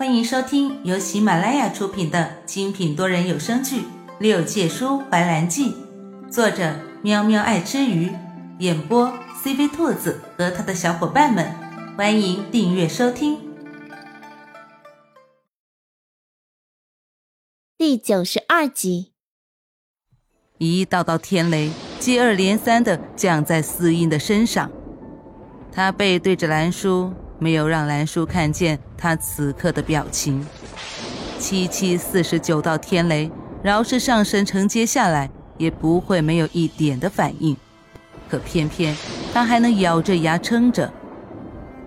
欢迎收听由喜马拉雅出品的精品多人有声剧《六界书怀兰记》，作者喵喵爱吃鱼，演播 CV 兔子和他的小伙伴们。欢迎订阅收听。第九十二集，一道道天雷接二连三的降在司音的身上，他背对着兰叔。没有让兰叔看见他此刻的表情。七七四十九道天雷，饶是上神承接下来，也不会没有一点的反应。可偏偏他还能咬着牙撑着。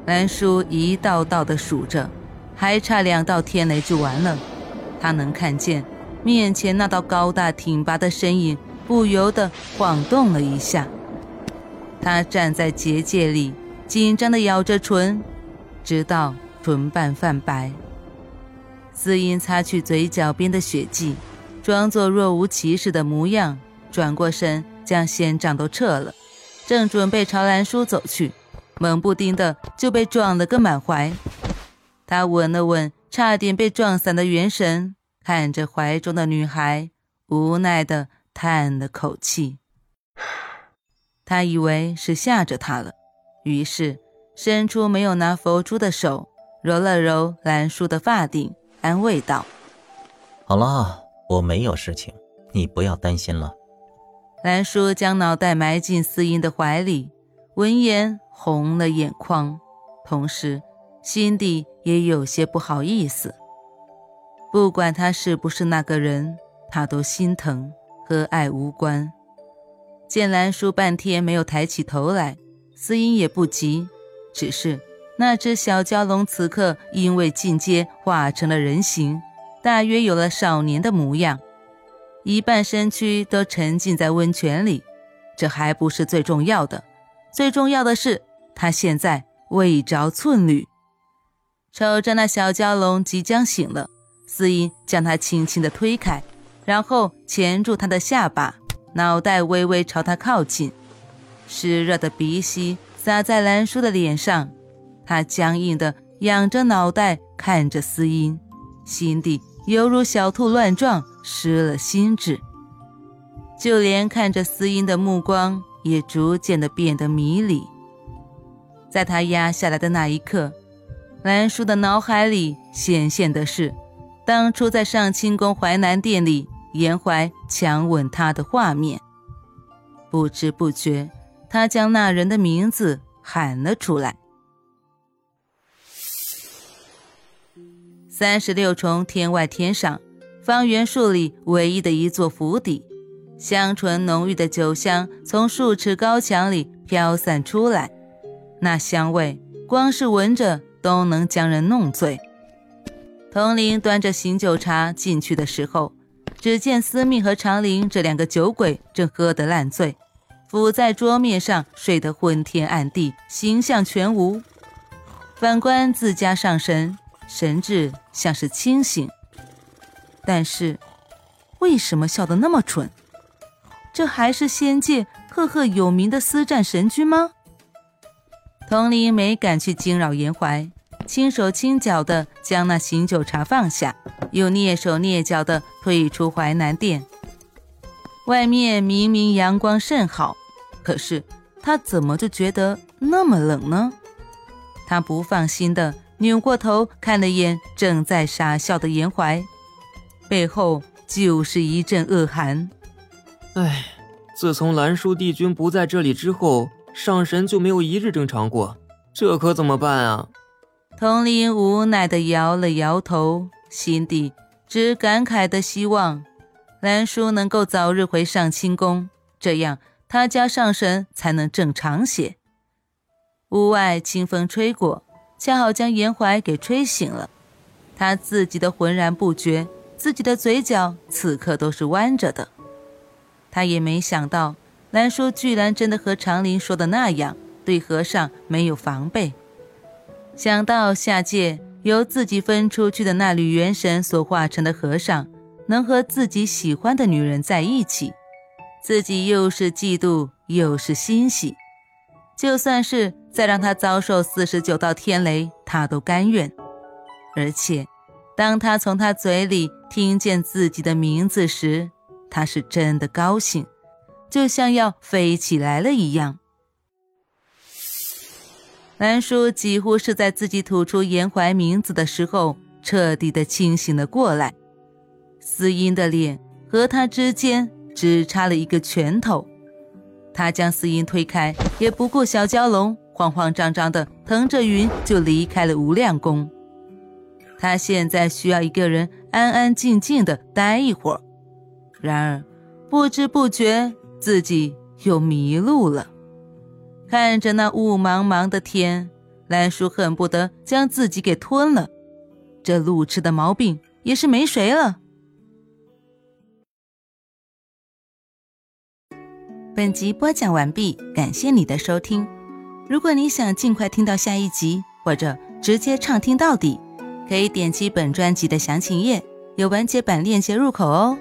兰叔一道道的数着，还差两道天雷就完了。他能看见面前那道高大挺拔的身影，不由得晃动了一下。他站在结界里，紧张的咬着唇。直到唇瓣泛白，司音擦去嘴角边的血迹，装作若无其事的模样，转过身将仙杖都撤了，正准备朝兰叔走去，猛不丁的就被撞了个满怀。他稳了稳差点被撞散的元神，看着怀中的女孩，无奈的叹了口气。他以为是吓着他了，于是。伸出没有拿佛珠的手，揉了揉兰叔的发顶，安慰道：“好了，我没有事情，你不要担心了。”兰叔将脑袋埋进司音的怀里，闻言红了眼眶，同时心底也有些不好意思。不管他是不是那个人，他都心疼，和爱无关。见兰叔半天没有抬起头来，司音也不急。只是那只小蛟龙此刻因为进阶化成了人形，大约有了少年的模样，一半身躯都沉浸在温泉里。这还不是最重要的，最重要的是他现在未着寸缕。瞅着那小蛟龙即将醒了，司音将他轻轻地推开，然后钳住他的下巴，脑袋微微朝他靠近，湿热的鼻息。洒在兰叔的脸上，他僵硬的仰着脑袋看着司音，心底犹如小兔乱撞，失了心智。就连看着司音的目光也逐渐的变得迷离。在他压下来的那一刻，兰叔的脑海里显现的是当初在上清宫淮南殿里严怀强吻他的画面，不知不觉。他将那人的名字喊了出来。三十六重天外天上，方圆数里唯一的一座府邸，香醇浓郁的酒香从数尺高墙里飘散出来，那香味光是闻着都能将人弄醉。童林端着醒酒茶进去的时候，只见司命和长林这两个酒鬼正喝得烂醉。伏在桌面上睡得昏天暗地，形象全无。反观自家上神，神智像是清醒，但是为什么笑得那么蠢？这还是仙界赫赫有名的司战神君吗？童林没敢去惊扰颜怀，轻手轻脚的将那醒酒茶放下，又蹑手蹑脚的退出淮南殿。外面明明阳光甚好。可是他怎么就觉得那么冷呢？他不放心的扭过头看了眼正在傻笑的严怀，背后就是一阵恶寒。唉，自从兰叔帝君不在这里之后，上神就没有一日正常过，这可怎么办啊？童林无奈的摇了摇头，心底只感慨的希望兰叔能够早日回上清宫，这样。他家上神才能正常些。屋外清风吹过，恰好将严怀给吹醒了。他自己的浑然不觉，自己的嘴角此刻都是弯着的。他也没想到，兰叔居然真的和长林说的那样，对和尚没有防备。想到下界由自己分出去的那缕元神所化成的和尚，能和自己喜欢的女人在一起。自己又是嫉妒又是欣喜，就算是再让他遭受四十九道天雷，他都甘愿。而且当他从他嘴里听见自己的名字时，他是真的高兴，就像要飞起来了一样。南叔几乎是在自己吐出颜怀名字的时候，彻底的清醒了过来。司音的脸和他之间只差了一个拳头，他将司音推开，也不顾小蛟龙，慌慌张张的腾着云就离开了无量宫。他现在需要一个人安安静静的待一会儿。然而，不知不觉自己又迷路了。看着那雾茫茫的天，兰叔恨不得将自己给吞了。这路痴的毛病也是没谁了。本集播讲完毕，感谢你的收听。如果你想尽快听到下一集，或者直接畅听到底，可以点击本专辑的详情页，有完结版链接入口哦。